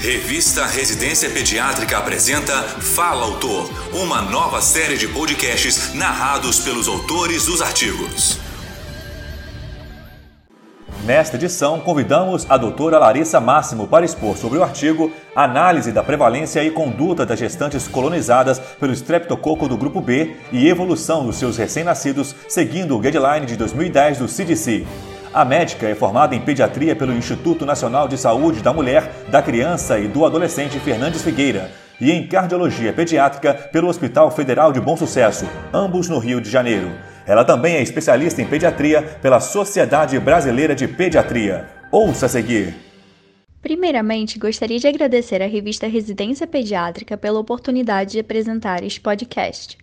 Revista Residência Pediátrica apresenta Fala Autor, uma nova série de podcasts narrados pelos autores dos artigos. Nesta edição, convidamos a doutora Larissa Máximo para expor sobre o artigo Análise da prevalência e conduta das gestantes colonizadas pelo streptococo do grupo B e evolução dos seus recém-nascidos, seguindo o guideline de 2010 do CDC. A médica é formada em pediatria pelo Instituto Nacional de Saúde da Mulher, da Criança e do Adolescente Fernandes Figueira e em cardiologia pediátrica pelo Hospital Federal de Bom Sucesso, ambos no Rio de Janeiro. Ela também é especialista em pediatria pela Sociedade Brasileira de Pediatria. Ouça a seguir. Primeiramente, gostaria de agradecer à revista Residência Pediátrica pela oportunidade de apresentar este podcast.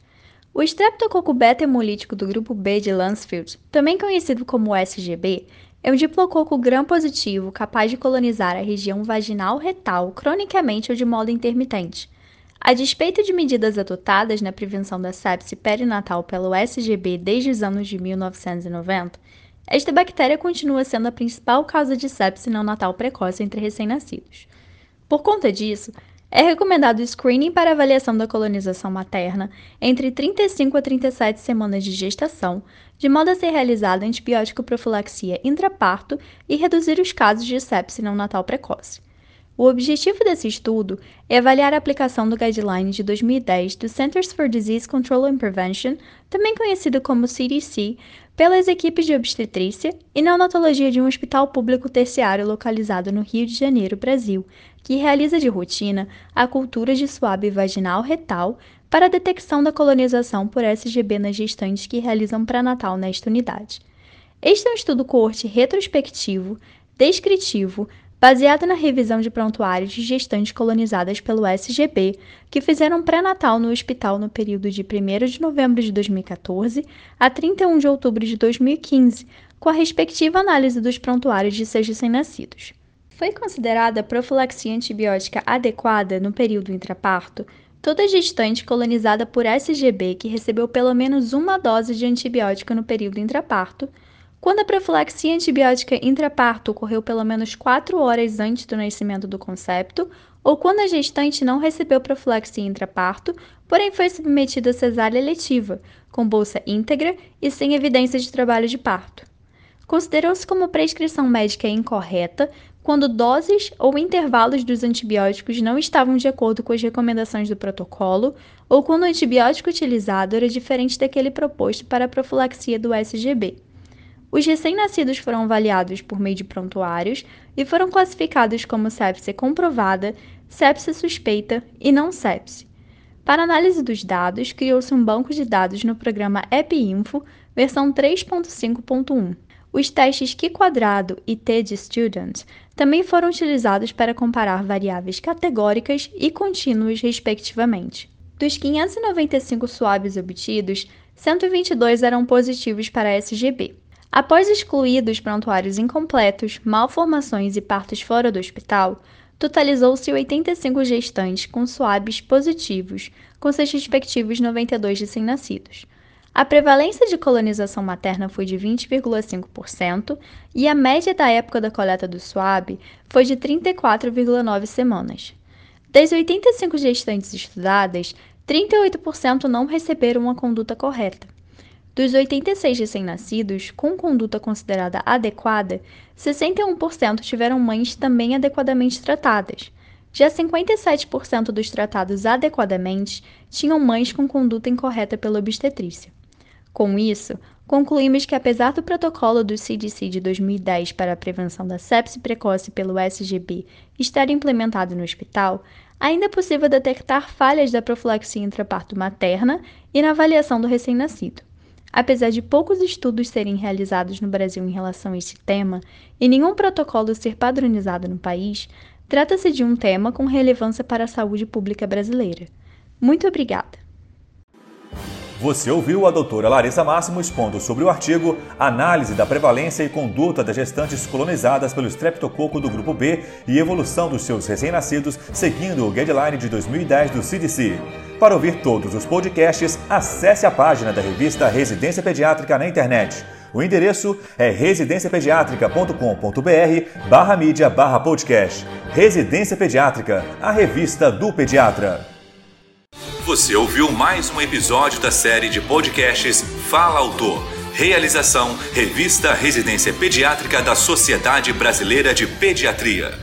O estreptococo beta-hemolítico do grupo B de Lansfield, também conhecido como SGB, é um diplococo gram-positivo capaz de colonizar a região vaginal retal cronicamente ou de modo intermitente. A despeito de medidas adotadas na prevenção da sepse perinatal pelo SGB desde os anos de 1990, esta bactéria continua sendo a principal causa de sepse neonatal precoce entre recém-nascidos. Por conta disso, é recomendado screening para avaliação da colonização materna entre 35 a 37 semanas de gestação, de modo a ser realizada antibiótico profilaxia intraparto e reduzir os casos de sepse neonatal precoce. O objetivo desse estudo é avaliar a aplicação do guideline de 2010 do Centers for Disease Control and Prevention, também conhecido como CDC, pelas equipes de obstetrícia e neonatologia de um hospital público terciário localizado no Rio de Janeiro, Brasil, que realiza de rotina a cultura de suave vaginal retal para a detecção da colonização por SGB nas gestantes que realizam pré-natal nesta unidade. Este é um estudo coorte retrospectivo, descritivo, baseado na revisão de prontuários de gestantes colonizadas pelo SGB, que fizeram pré-natal no hospital no período de 1 de novembro de 2014 a 31 de outubro de 2015, com a respectiva análise dos prontuários de seus recém-nascidos. Foi considerada profilaxia antibiótica adequada no período intraparto toda gestante colonizada por SGB que recebeu pelo menos uma dose de antibiótico no período intraparto, quando a profilaxia antibiótica intraparto ocorreu pelo menos 4 horas antes do nascimento do concepto, ou quando a gestante não recebeu profilaxia intraparto, porém foi submetida a cesárea letiva, com bolsa íntegra e sem evidência de trabalho de parto. Considerou-se como prescrição médica incorreta quando doses ou intervalos dos antibióticos não estavam de acordo com as recomendações do protocolo ou quando o antibiótico utilizado era diferente daquele proposto para a profilaxia do SGB. Os recém-nascidos foram avaliados por meio de prontuários e foram classificados como sepse comprovada, sepse suspeita e não sepse. Para análise dos dados, criou-se um banco de dados no programa EpiInfo, versão 3.5.1. Os testes Q quadrado e T de Student também foram utilizados para comparar variáveis categóricas e contínuas, respectivamente. Dos 595 swabs obtidos, 122 eram positivos para SGB. Após excluir dos prontuários incompletos, malformações e partos fora do hospital, totalizou-se 85 gestantes com swabs positivos, com seus respectivos 92 recém-nascidos. A prevalência de colonização materna foi de 20,5% e a média da época da coleta do swab foi de 34,9 semanas. Das 85 gestantes estudadas, 38% não receberam uma conduta correta. Dos 86 recém-nascidos com conduta considerada adequada, 61% tiveram mães também adequadamente tratadas. Já 57% dos tratados adequadamente tinham mães com conduta incorreta pela obstetrícia. Com isso, concluímos que, apesar do protocolo do CDC de 2010 para a prevenção da sepse precoce pelo SGB estar implementado no hospital, ainda é possível detectar falhas da profilaxia intraparto materna e na avaliação do recém-nascido. Apesar de poucos estudos serem realizados no Brasil em relação a este tema e nenhum protocolo ser padronizado no país, trata-se de um tema com relevância para a saúde pública brasileira. Muito obrigada! Você ouviu a doutora Larissa Máximo expondo sobre o artigo Análise da prevalência e conduta das gestantes colonizadas pelo streptococo do grupo B e evolução dos seus recém-nascidos, seguindo o guideline de 2010 do CDC. Para ouvir todos os podcasts, acesse a página da revista Residência Pediátrica na internet O endereço é residenciapediatrica.com.br barra mídia barra podcast. Residência Pediátrica, a revista do pediatra. Você ouviu mais um episódio da série de podcasts Fala Autor. Realização Revista Residência Pediátrica da Sociedade Brasileira de Pediatria.